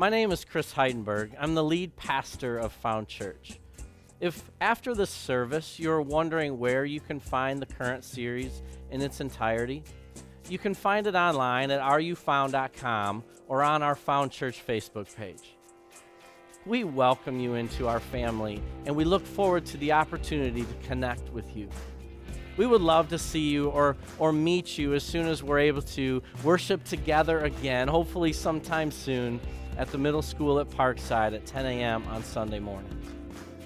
My name is Chris Heidenberg. I'm the lead pastor of Found Church. If after the service you're wondering where you can find the current series in its entirety, you can find it online at rufound.com or on our Found Church Facebook page. We welcome you into our family and we look forward to the opportunity to connect with you. We would love to see you or, or meet you as soon as we're able to worship together again, hopefully sometime soon at the middle school at Parkside at 10 a.m. on Sunday mornings.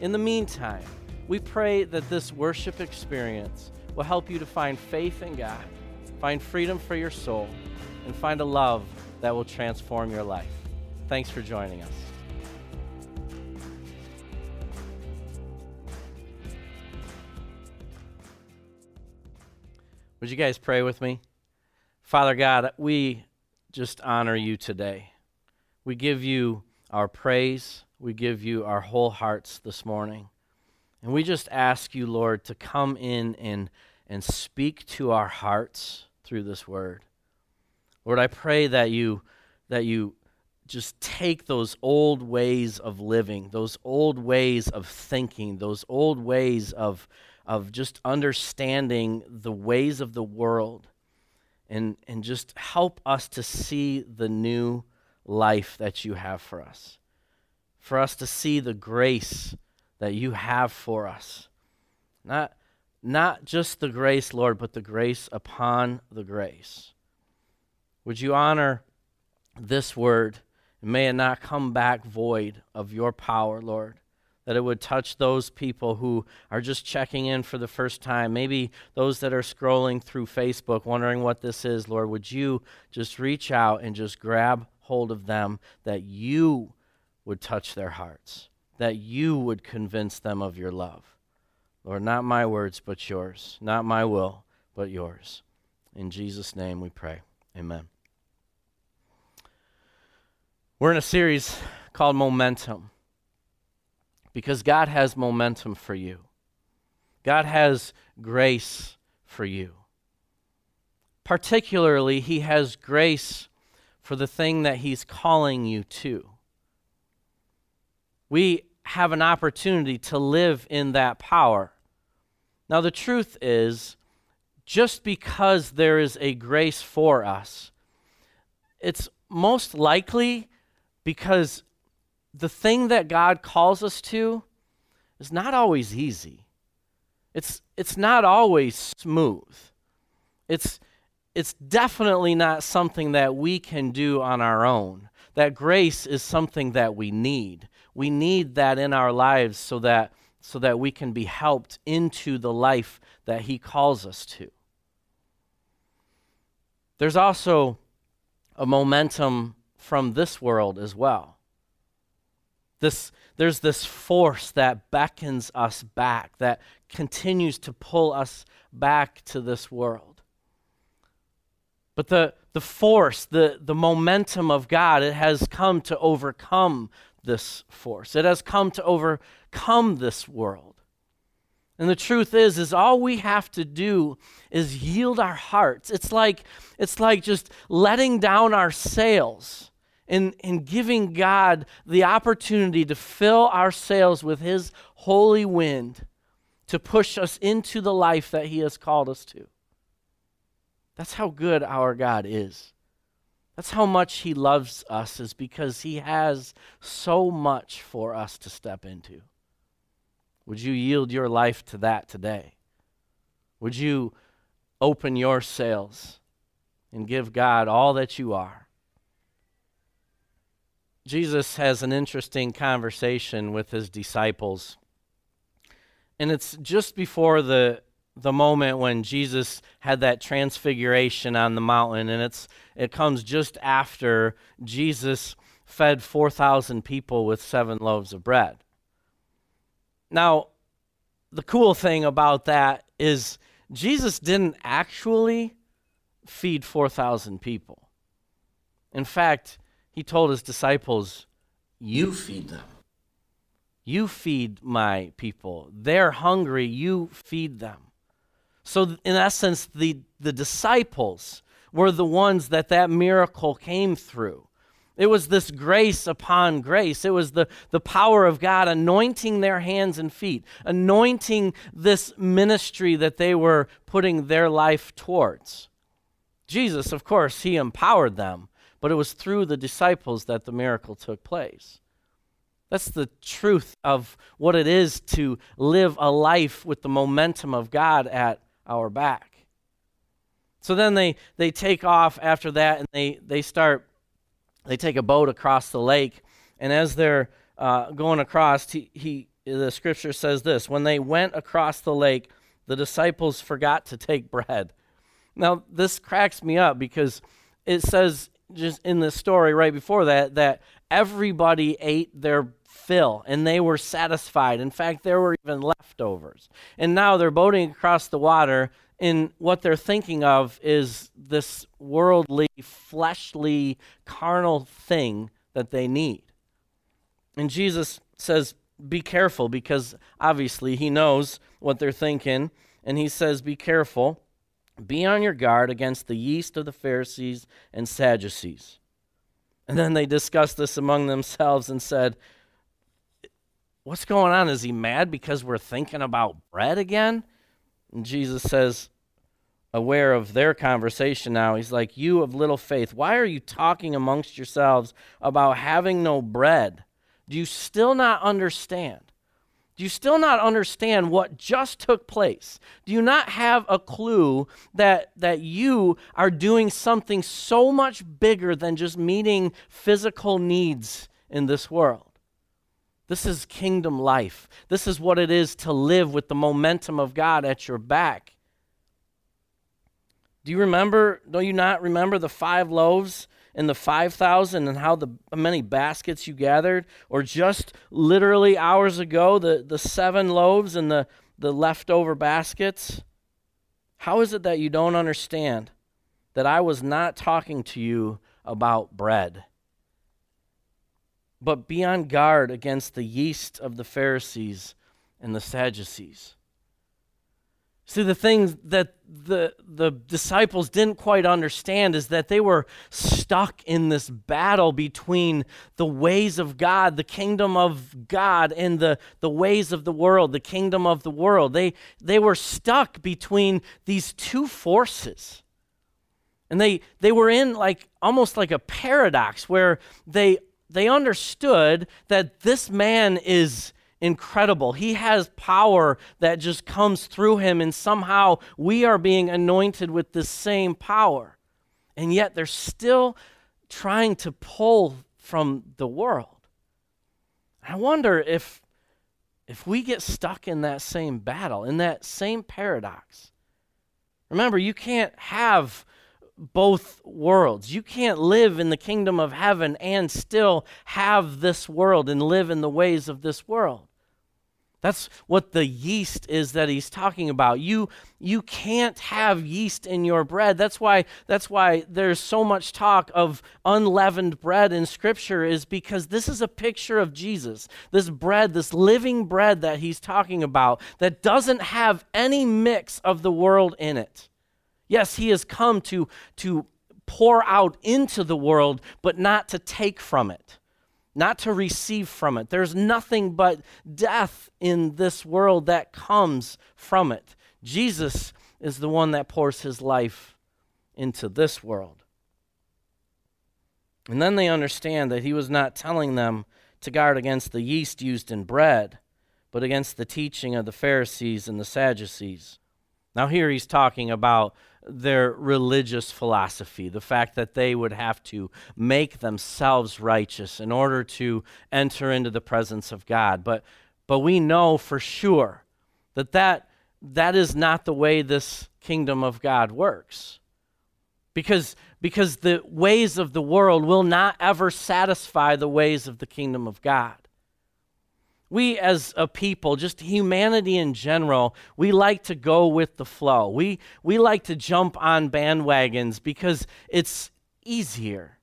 In the meantime, we pray that this worship experience will help you to find faith in God, find freedom for your soul, and find a love that will transform your life. Thanks for joining us. Would you guys pray with me? Father God, we just honor you today. We give you our praise. We give you our whole hearts this morning. And we just ask you, Lord, to come in and, and speak to our hearts through this word. Lord, I pray that you that you just take those old ways of living, those old ways of thinking, those old ways of of just understanding the ways of the world and, and just help us to see the new life that you have for us. For us to see the grace that you have for us. Not, not just the grace, Lord, but the grace upon the grace. Would you honor this word? And may it not come back void of your power, Lord that it would touch those people who are just checking in for the first time, maybe those that are scrolling through Facebook wondering what this is, Lord. Would you just reach out and just grab hold of them that you would touch their hearts, that you would convince them of your love? Lord, not my words, but yours. Not my will, but yours. In Jesus' name we pray. Amen. We're in a series called Momentum because God has momentum for you. God has grace for you. Particularly, He has grace for the thing that He's calling you to. We have an opportunity to live in that power. Now, the truth is, just because there is a grace for us, it's most likely because the thing that God calls us to is not always easy. It's, it's not always smooth. It's, it's definitely not something that we can do on our own. That grace is something that we need. We need that in our lives so that, so that we can be helped into the life that He calls us to. There's also a momentum from this world as well. This, there's this force that beckons us back, that continues to pull us back to this world. But the, the force, the, the momentum of God, it has come to overcome this force. It has come to overcome this world. And the truth is, is all we have to do is yield our hearts. It's like, it's like just letting down our sails and, in giving God the opportunity to fill our sails with His holy wind to push us into the life that He has called us to. That's how good our God is. That's how much He loves us, is because He has so much for us to step into. Would you yield your life to that today? Would you open your sails and give God all that you are? Jesus has an interesting conversation with his disciples. And it's just before the the moment when Jesus had that transfiguration on the mountain and it's it comes just after Jesus fed 4000 people with 7 loaves of bread. Now, the cool thing about that is Jesus didn't actually feed 4000 people. In fact, he told his disciples, You feed them. You feed my people. They're hungry. You feed them. So, in essence, the, the disciples were the ones that that miracle came through. It was this grace upon grace. It was the, the power of God anointing their hands and feet, anointing this ministry that they were putting their life towards. Jesus, of course, he empowered them, but it was through the disciples that the miracle took place. That's the truth of what it is to live a life with the momentum of God at our back. So then they, they take off after that and they, they start, they take a boat across the lake. And as they're uh, going across, he, he, the scripture says this When they went across the lake, the disciples forgot to take bread. Now, this cracks me up because it says just in the story right before that that everybody ate their fill and they were satisfied. In fact, there were even leftovers. And now they're boating across the water, and what they're thinking of is this worldly, fleshly, carnal thing that they need. And Jesus says, Be careful, because obviously he knows what they're thinking. And he says, Be careful. Be on your guard against the yeast of the Pharisees and Sadducees. And then they discussed this among themselves and said, What's going on? Is he mad because we're thinking about bread again? And Jesus says, aware of their conversation now, he's like, You of little faith, why are you talking amongst yourselves about having no bread? Do you still not understand? Do you still not understand what just took place? Do you not have a clue that, that you are doing something so much bigger than just meeting physical needs in this world? This is kingdom life. This is what it is to live with the momentum of God at your back. Do you remember, don't you not remember the five loaves and the 5,000 and how the many baskets you gathered? Or just literally hours ago, the, the seven loaves and the, the leftover baskets? How is it that you don't understand that I was not talking to you about bread? But be on guard against the yeast of the Pharisees and the Sadducees. See, the thing that the, the disciples didn't quite understand is that they were stuck in this battle between the ways of God, the kingdom of God, and the, the ways of the world, the kingdom of the world. They, they were stuck between these two forces. And they, they were in like almost like a paradox where they, they understood that this man is incredible. He has power that just comes through him, and somehow we are being anointed with this same power. And yet they're still trying to pull from the world. I wonder if if we get stuck in that same battle, in that same paradox. Remember, you can't have both worlds. You can't live in the kingdom of heaven and still have this world and live in the ways of this world. That's what the yeast is that he's talking about. You you can't have yeast in your bread. That's why that's why there's so much talk of unleavened bread in scripture is because this is a picture of Jesus. This bread, this living bread that he's talking about that doesn't have any mix of the world in it. Yes, he has come to to pour out into the world, but not to take from it not to receive from it. There's nothing but death in this world that comes from it. Jesus is the one that pours his life into this world. And then they understand that he was not telling them to guard against the yeast used in bread, but against the teaching of the Pharisees and the Sadducees. Now, here he's talking about their religious philosophy, the fact that they would have to make themselves righteous in order to enter into the presence of God. But, but we know for sure that, that that is not the way this kingdom of God works. Because, because the ways of the world will not ever satisfy the ways of the kingdom of God we as a people, just humanity in general, we like to go with the flow. We, we like to jump on bandwagons because it's easier.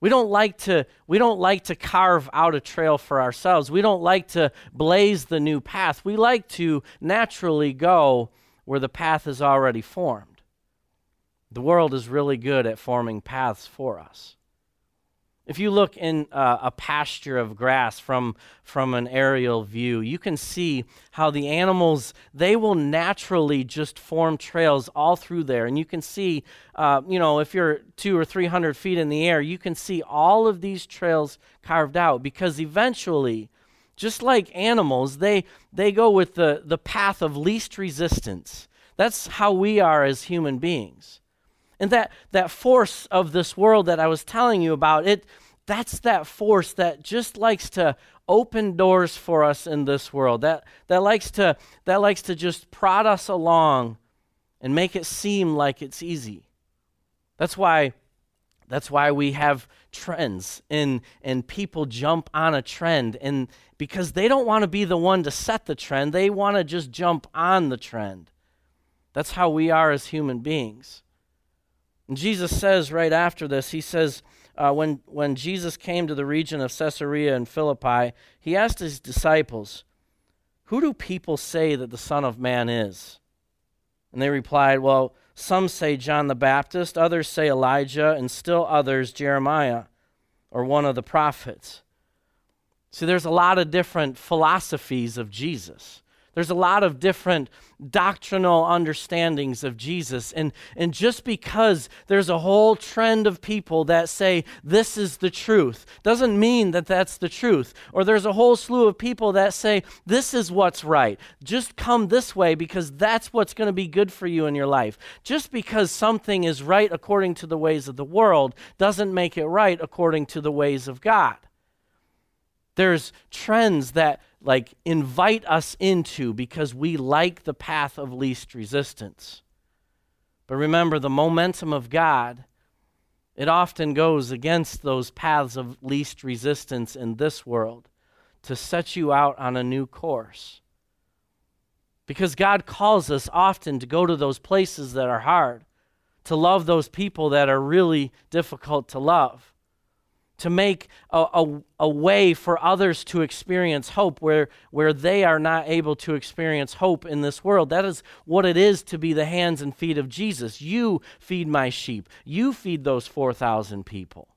We don't like to we don't like to carve out a trail for ourselves. We don't like to blaze the new path. We like to naturally go where the path is already formed. The world is really good at forming paths for us. If you look in uh, a pasture of grass from, from an aerial view, you can see how the animals, they will naturally just form trails all through there. And you can see, uh, you know, if you're two or 300 feet in the air, you can see all of these trails carved out because eventually, just like animals, they, they go with the, the path of least resistance. That's how we are as human beings. And that, that force of this world that I was telling you about, it that's that force that just likes to open doors for us in this world. That that likes to that likes to just prod us along and make it seem like it's easy. That's why that's why we have trends and and people jump on a trend and because they don't want to be the one to set the trend, they want to just jump on the trend. That's how we are as human beings. And Jesus says right after this, he says, uh, when, when Jesus came to the region of Caesarea and Philippi, he asked his disciples, Who do people say that the Son of Man is? And they replied, Well, some say John the Baptist, others say Elijah, and still others Jeremiah or one of the prophets. See, there's a lot of different philosophies of Jesus. There's a lot of different doctrinal understandings of Jesus. And, and just because there's a whole trend of people that say this is the truth doesn't mean that that's the truth. Or there's a whole slew of people that say this is what's right. Just come this way because that's what's going to be good for you in your life. Just because something is right according to the ways of the world doesn't make it right according to the ways of God. There's trends that like invite us into because we like the path of least resistance. But remember, the momentum of God, it often goes against those paths of least resistance in this world to set you out on a new course. Because God calls us often to go to those places that are hard, to love those people that are really difficult to love to make a, a, a, way for others to experience hope where, where they are not able to experience hope in this world. That is what it is to be the hands and feet of Jesus. You feed my sheep, you feed those 4,000 people.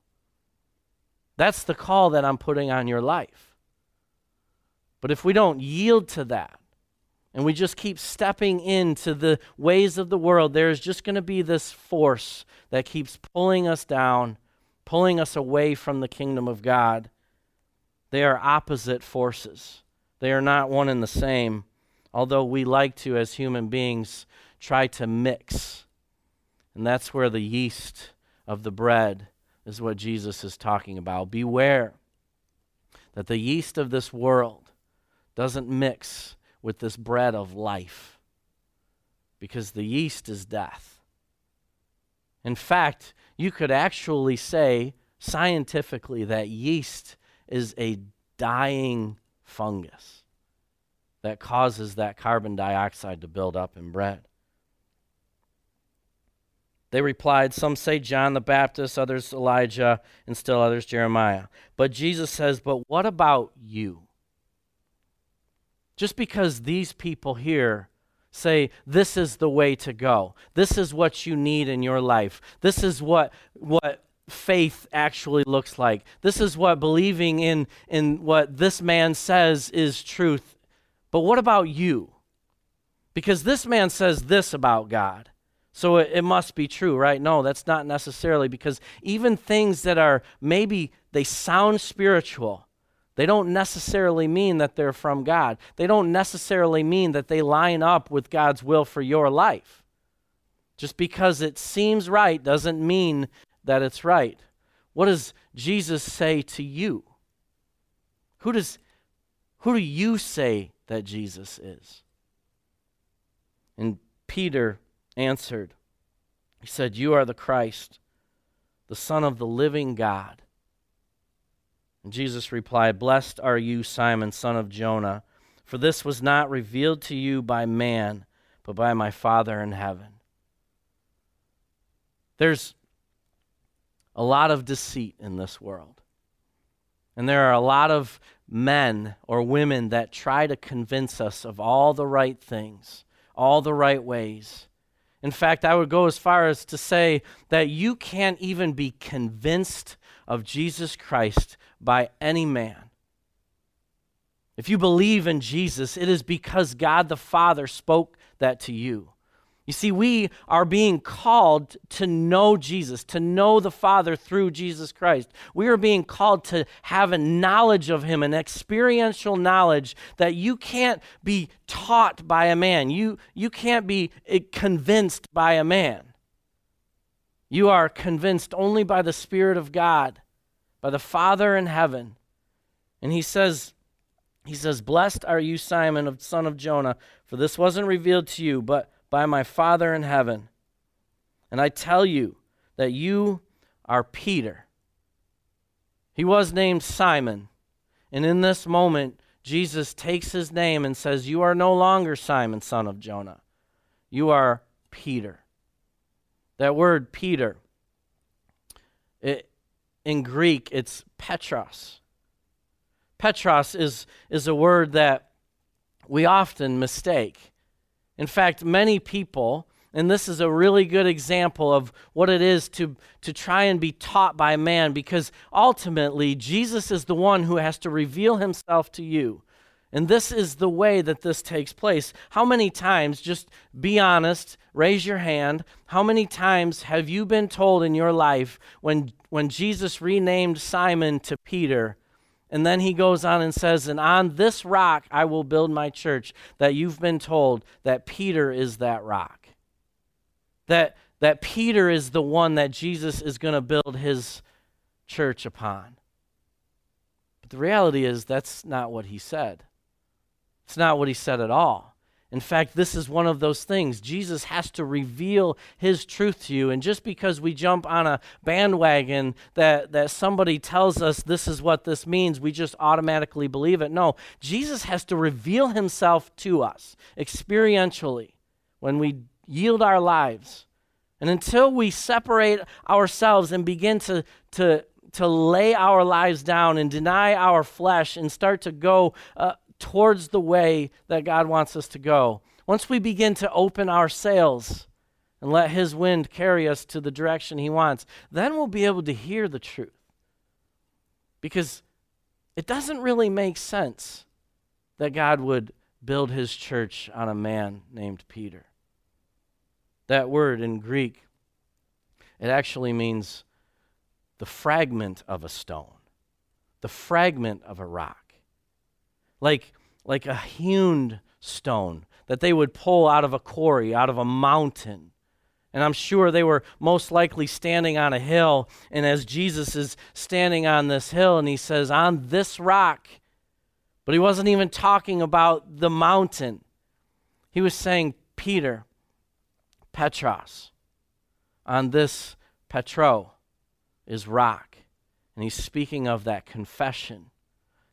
That's the call that I'm putting on your life. But if we don't yield to that, and we just keep stepping into the ways of the world, there's just going to be this force that keeps pulling us down pulling us away from the kingdom of God. They are opposite forces, they are not one and the same, although we like to, as human beings, try to mix. And that's where the yeast of the bread is what Jesus is talking about. Beware that the yeast of this world doesn't mix with this bread of life, because the yeast is death. In fact, you could actually say scientifically that yeast is a dying fungus that causes that carbon dioxide to build up in bread. They replied, Some say John the Baptist, others Elijah, and still others Jeremiah. But Jesus says, But what about you? Just because these people here say this is the way to go. This is what you need in your life. This is what what faith actually looks like. This is what believing in in what this man says is truth. But what about you? Because this man says this about god. So it, it must be true right? No that's not necessarily because even things that are maybe they sound spiritual they don't necessarily mean that they're from God. They don't necessarily mean that they line up with God's will for your life. Just because it seems right doesn't mean that it's right. What does Jesus say to you? Who does who do you say that Jesus is? And Peter answered. He said, "You are the Christ, the Son of the living God." Jesus replied, Blessed are you, Simon, son of Jonah, for this was not revealed to you by man, but by my Father in heaven. There's a lot of deceit in this world. And there are a lot of men or women that try to convince us of all the right things, all the right ways. In fact, I would go as far as to say that you can't even be convinced of Jesus Christ by any man. If you believe in Jesus, it is because God the Father spoke that to you. You see, we are being called to know Jesus, to know the Father through Jesus Christ. We are being called to have a knowledge of Him, an experiential knowledge that you can't be taught by a man. You, you can't be eh, convinced by a man. You are convinced only by the Spirit of God, by the Father in heaven. And He says, he says, Blessed are you, Simon, of son of Jonah, for this wasn't revealed to you, but by my Father in heaven. And I tell you that you are Peter. He was named Simon. And in this moment, Jesus takes his name and says, You are no longer Simon, son of Jonah. You are Peter. That word Peter, it, in Greek, it's Petros. Petros is, is a word that we often mistake. In fact, many people, and this is a really good example of what it is to, to try and be taught by man, because ultimately, Jesus is the one who has to reveal himself to you. And this is the way that this takes place. How many times, just be honest, raise your hand, how many times have you been told in your life when, when Jesus renamed Simon to Peter, and then he goes on and says, And on this rock I will build my church. That you've been told that Peter is that rock. That, that Peter is the one that Jesus is going to build his church upon. But the reality is, that's not what he said. It's not what he said at all. In fact, this is one of those things. Jesus has to reveal his truth to you. And just because we jump on a bandwagon that, that somebody tells us this is what this means, we just automatically believe it. No, Jesus has to reveal himself to us experientially when we yield our lives. And until we separate ourselves and begin to, to, to lay our lives down and deny our flesh and start to go uh, towards the way that God wants us to go. Once we begin to open our sails and let His wind carry us to the direction He wants, then we'll be able to hear the truth. Because it doesn't really make sense that God would build His church on a man named Peter. That word in Greek, it actually means the fragment of a stone, the fragment of a rock like, like a hewn stone that they would pull out of a quarry, out of a mountain. And I'm sure they were most likely standing on a hill. And as Jesus is standing on this hill, and he says, On this rock, but he wasn't even talking about the mountain. He was saying, Peter, Petros, on this Petro is rock. And he's speaking of that confession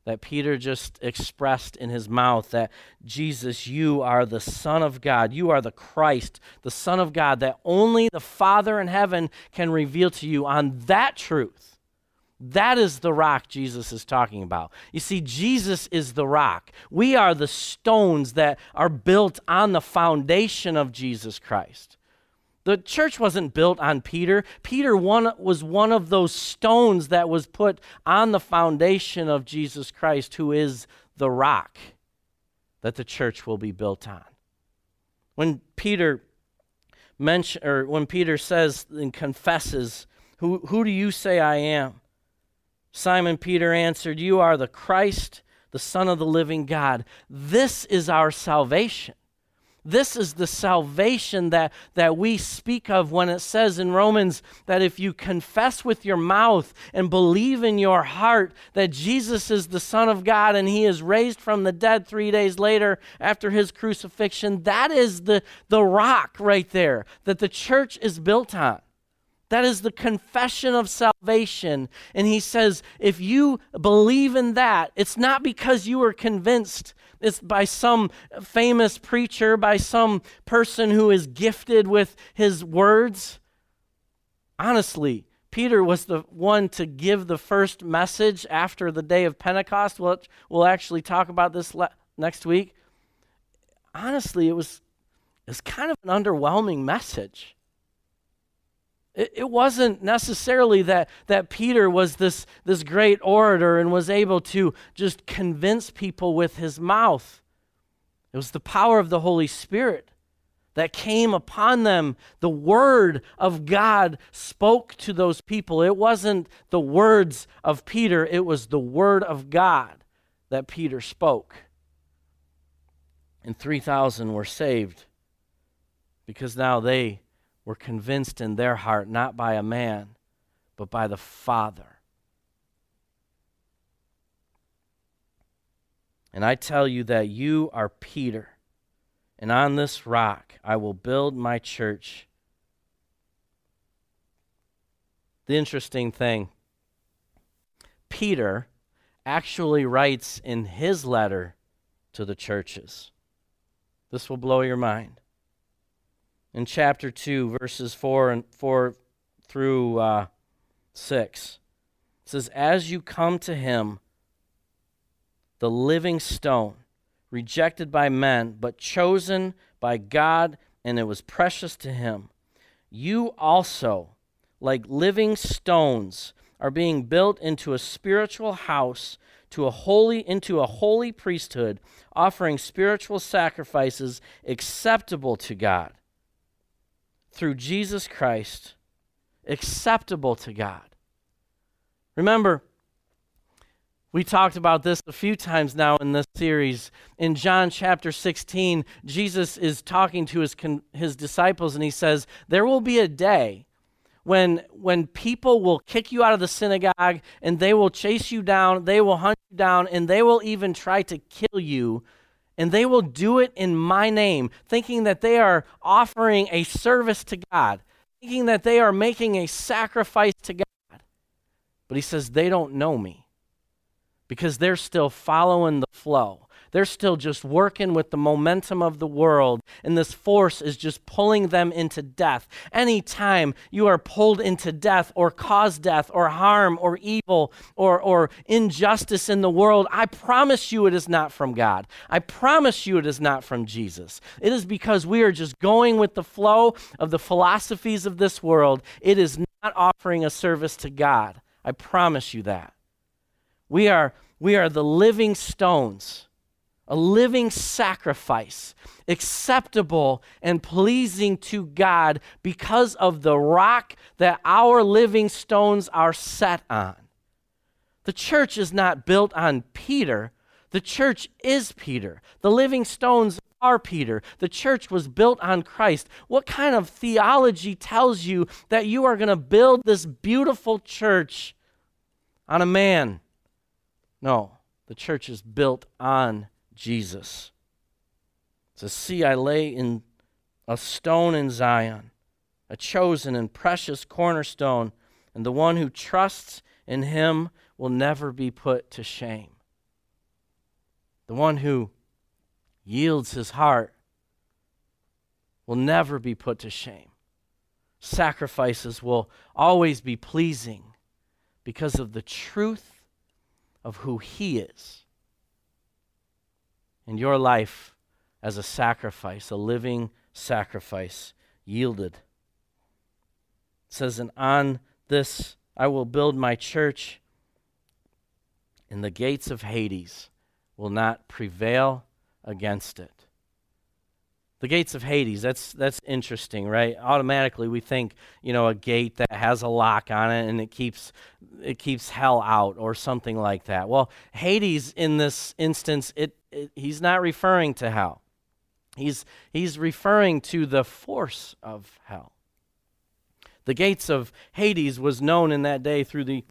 that Peter just expressed in his mouth that Jesus, you are the Son of God. You are the Christ, the Son of God, that only the Father in heaven can reveal to you on that truth. That is the rock Jesus is talking about. You see, Jesus is the rock. We are the stones that are built on the foundation of Jesus Christ. The church wasn't built on Peter. Peter one, was one of those stones that was put on the foundation of Jesus Christ, who is the rock that the church will be built on. When Peter mention, or when Peter says and confesses, who, who do you say I am? Simon Peter answered, You are the Christ, the Son of the living God. This is our salvation. This is the salvation that, that we speak of when it says in Romans that if you confess with your mouth and believe in your heart that Jesus is the Son of God and he is raised from the dead three days later after his crucifixion, that is the, the rock right there that the church is built on. That is the confession of salvation. And he says, if you believe in that, it's not because you are convinced it's by some famous preacher, by some person who is gifted with his words. Honestly, Peter was the one to give the first message after the day of Pentecost. We'll, we'll actually talk about this le- next week. Honestly, it was is kind of an underwhelming message. It, wasn't necessarily that, that Peter was this, this great orator and was able to just convince people with his mouth. It was the power of the Holy Spirit that came upon them. The Word of God spoke to those people. It wasn't the words of Peter, it was the Word of God that Peter spoke. And 3,000 were saved because now they were convinced in their heart not by a man, but by the Father. And I tell you that you are Peter, and on this rock I will build my church. The interesting thing Peter actually writes in his letter to the churches. This will blow your mind. In chapter 2, verses 4 and 4 through uh, 6, it says, As you come to him, the living stone, rejected by men, but chosen by God, and it was precious to him, you also, like living stones, are being built into a spiritual house to a holy into a holy priesthood offering spiritual sacrifices acceptable to God through Jesus Christ acceptable to God remember we talked about this a few times now in this series. In John chapter 16, Jesus is talking to his, his disciples and he says, There will be a day when, when people will kick you out of the synagogue and they will chase you down, they will hunt you down, and they will even try to kill you. And they will do it in my name, thinking that they are offering a service to God, thinking that they are making a sacrifice to God. But he says, They don't know me because they're still following the flow. They're still just working with the momentum of the world, and this force is just pulling them into death. Anytime you are pulled into death or cause death or harm or evil or, or injustice in the world, I promise you it is not from God. I promise you it is not from Jesus. It is because we are just going with the flow of the philosophies of this world. It is not offering a service to God. I promise you that. We are, we are the living stones a living sacrifice, acceptable and pleasing to God because of the rock that our living stones are set on. The church is not built on Peter, the church is Peter. The living stones are Peter. The church was built on Christ. What kind of theology tells you that you are going to build this beautiful church on a man? No, the church is built on Jesus. Says, See, I lay in a stone in Zion, a chosen and precious cornerstone, and the one who trusts in him will never be put to shame. The one who yields his heart will never be put to shame. Sacrifices will always be pleasing because of the truth of who he is in your life as a sacrifice, a living sacrifice, yielded. It says, And on this I will build my church, and the gates of Hades will not prevail against it. The gates of Hades, that's, that's interesting, right? Automatically we think, you know, a gate that has a lock on it and it keeps, it keeps hell out or something like that. Well, Hades in this instance, it, it he's not referring to hell. He's, he's referring to the force of hell. The gates of Hades was known in that day through the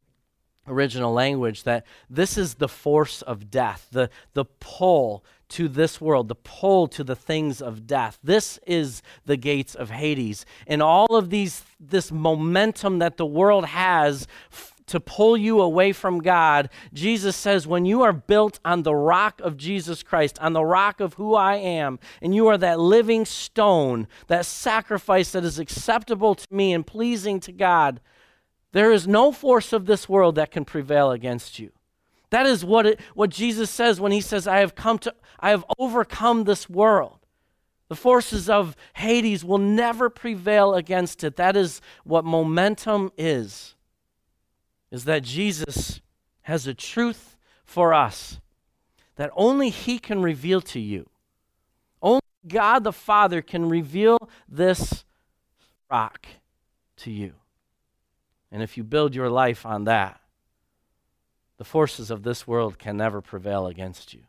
original language that this is the force of death, the, the pull to this world, the pull to the things of death. This is the gates of Hades. And all of these this momentum that the world has f- to pull you away from God, Jesus says, when you are built on the rock of Jesus Christ, on the rock of who I am, and you are that living stone, that sacrifice that is acceptable to me and pleasing to God, there is no force of this world that can prevail against you. That is what, it, what Jesus says when he says, I have come to, I have overcome this world. The forces of Hades will never prevail against it. That is what momentum is. Is that Jesus has a truth for us that only he can reveal to you. Only God the Father can reveal this rock to you. And if you build your life on that, the forces of this world can never prevail against you.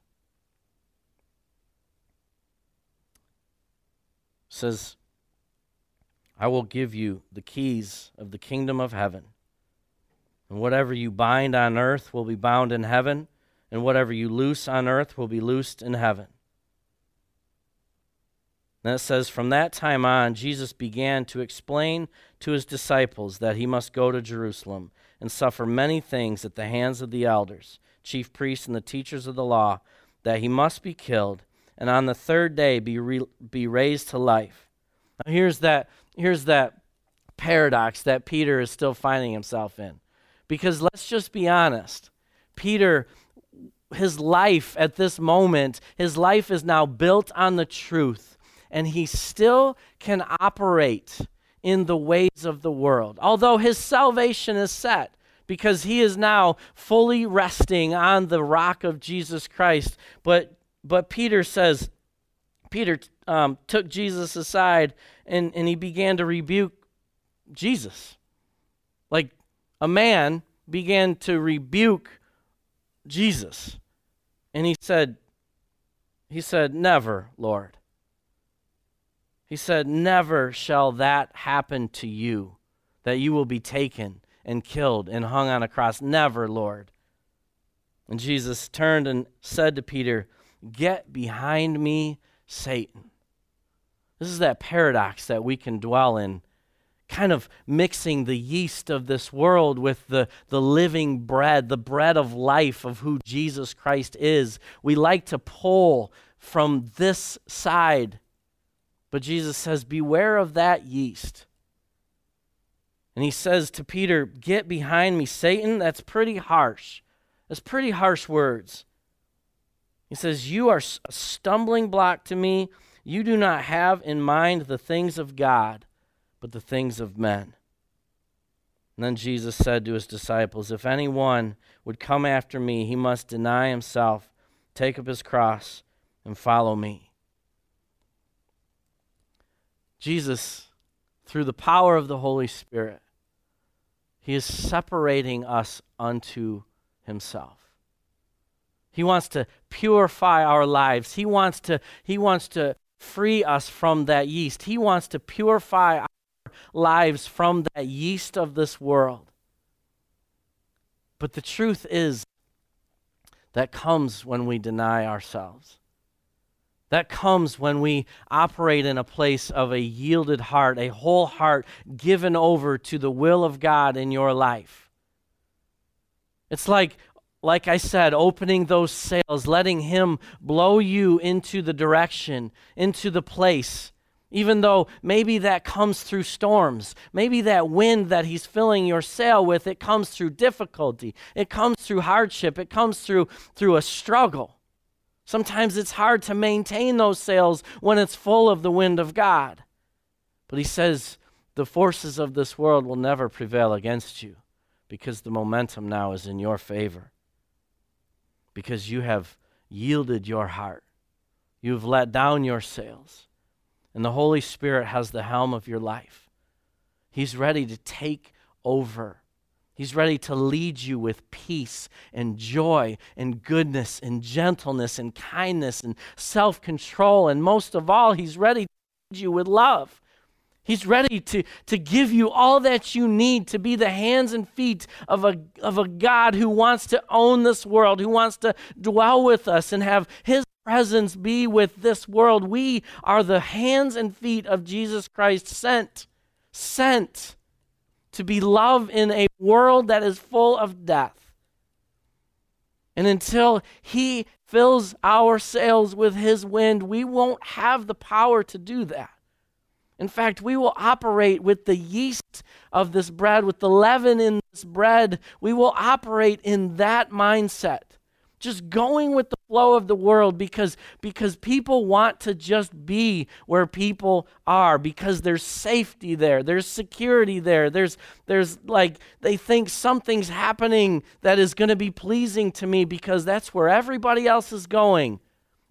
says, I will give you the keys of the kingdom of heaven. And whatever you bind on earth will be bound in heaven, and whatever you loose on earth will be loosed in heaven. Then it says, From that time on, Jesus began to explain to his disciples that he must go to Jerusalem and suffer many things at the hands of the elders, chief priests, and the teachers of the law, that he must be killed, and on the third day be, re- be raised to life. Now, here's that, here's that paradox that Peter is still finding himself in. Because let's just be honest. Peter, his life at this moment, his life is now built on the truth, and he still can operate in the ways of the world. Although his salvation is set, because he is now fully resting on the rock of Jesus Christ. But, but Peter says, Peter um, took Jesus aside and, and he began to rebuke Jesus. Like a man began to rebuke Jesus. And he said, he said, Never, Lord. He said, Never shall that happen to you, that you will be taken and killed and hung on a cross. Never, Lord. And Jesus turned and said to Peter, Get behind me, Satan. This is that paradox that we can dwell in kind of mixing the yeast of this world with the, the living bread, the bread of life of who Jesus Christ is. We like to pull from this side. But Jesus says, Beware of that yeast. And he says to Peter, Get behind me, Satan. That's pretty harsh. That's pretty harsh words. He says, You are a stumbling block to me. You do not have in mind the things of God but the things of men. And then Jesus said to his disciples, If anyone would come after me, he must deny himself, take up his cross, and follow me. Jesus, through the power of the Holy Spirit, he is separating us unto himself. He wants to purify our lives. He wants to, he wants to free us from that yeast. He wants to purify our lives from that yeast of this world. But the truth is, that comes when we deny ourselves. That comes when we operate in a place of a yielded heart, a whole heart given over to the will of God in your life. It's like, like I said, opening those sails, letting Him blow you into the direction, into the place even though maybe that comes through storms. Maybe that wind that he's filling your sail with, it comes through difficulty. It comes through hardship. It comes through through a struggle. Sometimes it's hard to maintain those sails when it's full of the wind of God. But he says the forces of this world will never prevail against you because the momentum now is in your favor. Because you have yielded your heart. You've let down your sails and the Holy Spirit has the helm of your life. He's ready to take over. He's ready to lead you with peace and joy and goodness and gentleness and kindness and self control. And most of all, He's ready to lead you with love. He's ready to, to give you all that you need to be the hands and feet of a, of a God who wants to own this world, who wants to dwell with us and have His presence be with this world. We are the hands and feet of Jesus Christ sent, sent to be love in a world that is full of death. And until He fills our sails with His wind, we won't have the power to do that. In fact, we will operate with the yeast of this bread, with the leaven in this bread. We will operate in that mindset just going with the flow of the world because because people want to just be where people are because there's safety there there's security there there's there's like they think something's happening that is going to be pleasing to me because that's where everybody else is going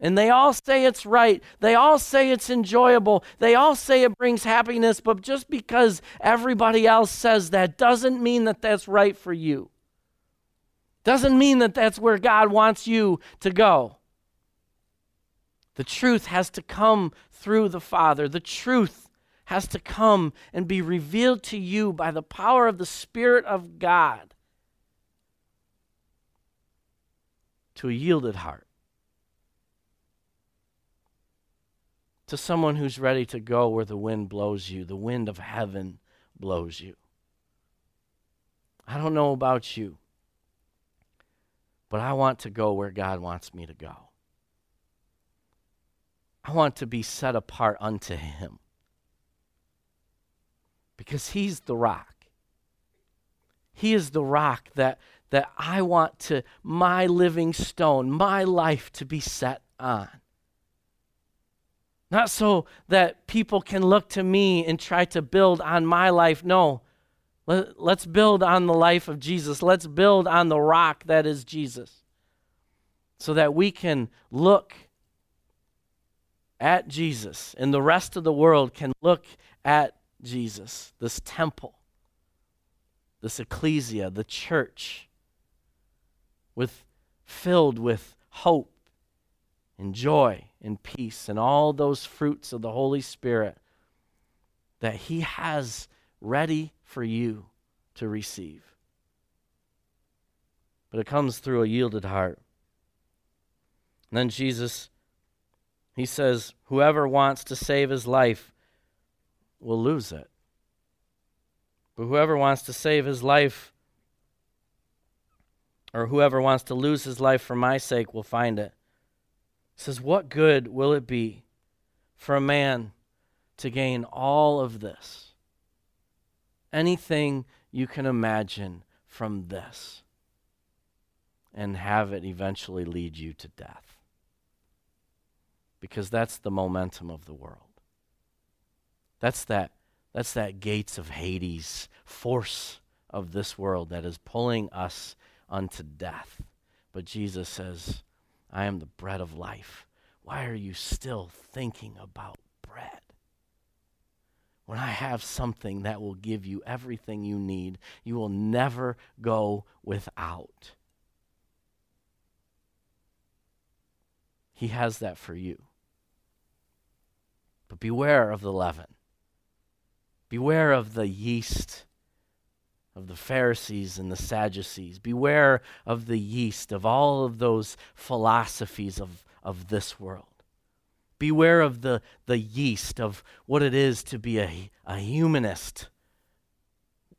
and they all say it's right. They all say it's enjoyable. They all say it brings happiness. But just because everybody else says that doesn't mean that that's right for you. Doesn't mean that that's where God wants you to go. The truth has to come through the Father. The truth has to come and be revealed to you by the power of the Spirit of God to a yielded heart. to someone who's ready to go where the wind blows you, the wind of heaven blows you. I don't know about you, but I want to go where God wants me to go. I want to be set apart unto Him because He's the rock. He is the rock that, that I want to, my living stone, my life to be set on. Not so that people can look to me and try to build on my life. No. Let, us build on the life of Jesus. Let's build on the rock that is Jesus. So that we can look at Jesus and the rest of the world can look at Jesus, this temple, this ecclesia, the church, with filled with hope and joy and peace and all those fruits of the Holy Spirit that He has ready for you to receive. But it comes through a yielded heart. And then Jesus, He says, Whoever wants to save his life will lose it. But whoever wants to save his life, or whoever wants to lose his life for my sake, will find it He says, What good will it be for a man to gain all of this? Anything you can imagine from this and have it eventually lead you to death. Because that's the momentum of the world. That's that, that's that gates of Hades force of this world that is pulling us unto death. But Jesus says, I am the bread of life. Why are you still thinking about bread? When I have something that will give you everything you need, you will never go without. He has that for you. But beware of the leaven. Beware of the yeast of the Pharisees and the Sadducees. Beware of the yeast of all of those philosophies of, of this world. Beware of the, the yeast of what it is to be a, a humanist.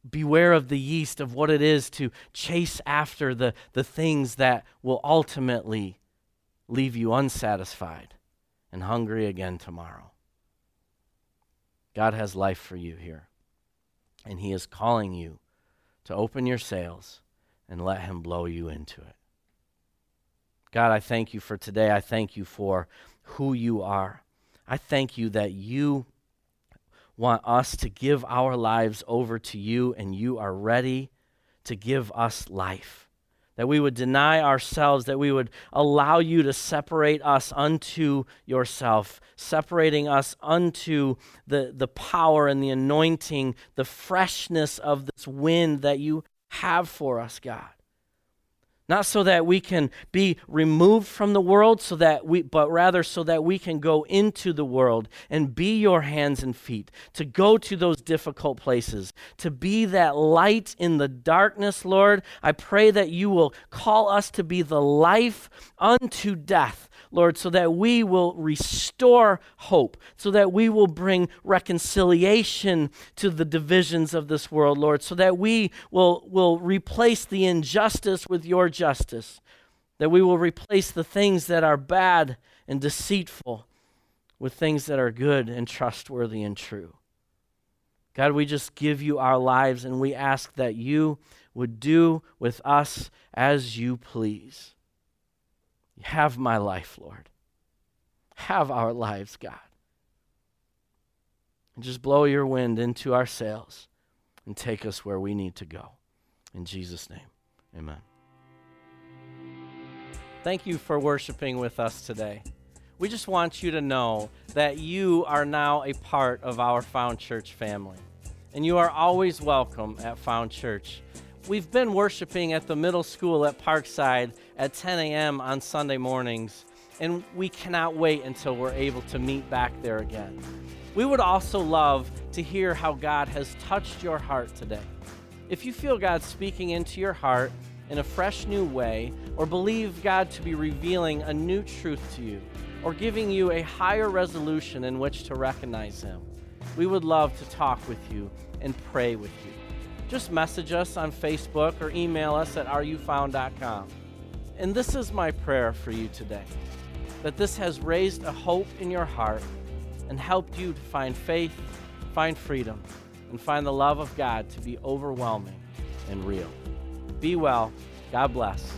Beware of the yeast of what it is to chase after the, the things that will ultimately leave you unsatisfied and hungry again tomorrow. God has life for you here, and He is calling you to open your sails and let Him blow you into it. God, I thank you for today. I thank you for who you are. I thank you that you want us to give our lives over to you and you are ready to give us life that we would deny ourselves, that we would allow you to separate us unto yourself, separating us unto the, the power and the anointing, the freshness of this wind that you have for us, God not so that we can be removed from the world so that we but rather so that we can go into the world and be your hands and feet to go to those difficult places to be that light in the darkness lord. I pray that you will call us to be the life unto death Lord, so that we will restore hope, so that we will bring reconciliation to the divisions of this world, Lord, so that we will, will replace the injustice with your justice, that we will replace the things that are bad and deceitful with things that are good and trustworthy and true. God, we just give you our lives and we ask that you would do with us as you please. Have my life, Lord. Have our lives, God. And just blow your wind into our sails and take us where we need to go. In Jesus' name, amen. Thank you for worshiping with us today. We just want you to know that you are now a part of our Found Church family, and you are always welcome at Found Church. We've been worshiping at the middle school at Parkside at 10 a.m. on Sunday mornings, and we cannot wait until we're able to meet back there again. We would also love to hear how God has touched your heart today. If you feel God speaking into your heart in a fresh new way, or believe God to be revealing a new truth to you, or giving you a higher resolution in which to recognize Him, we would love to talk with you and pray with you. Just message us on Facebook or email us at areyoufound.com. And this is my prayer for you today that this has raised a hope in your heart and helped you to find faith, find freedom, and find the love of God to be overwhelming and real. Be well. God bless.